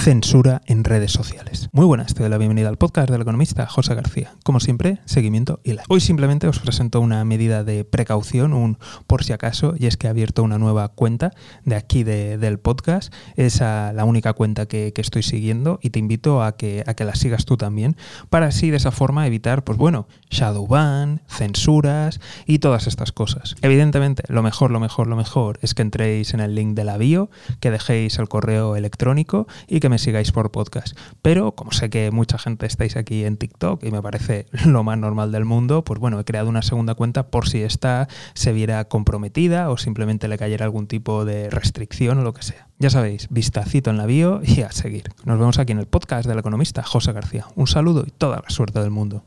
censura en redes sociales. Muy buenas, te doy la bienvenida al podcast del economista José García. Como siempre, seguimiento y la. Hoy simplemente os presento una medida de precaución, un por si acaso, y es que he abierto una nueva cuenta de aquí del podcast. Es la única cuenta que, estoy siguiendo y te invito a que, a que la sigas tú también, para así de esa forma evitar, pues bueno, shadow ban, censuras y todas estas cosas. Evidentemente, lo mejor, lo mejor, lo mejor es que entréis en el link de la bio, que dejéis el correo electrónico y que me sigáis por podcast. Pero como sé que mucha gente estáis aquí en TikTok y me parece lo más normal del mundo, pues bueno, he creado una segunda cuenta por si esta se viera comprometida o simplemente le cayera algún tipo de restricción o lo que sea. Ya sabéis, vistacito en la bio y a seguir. Nos vemos aquí en el podcast del economista José García. Un saludo y toda la suerte del mundo.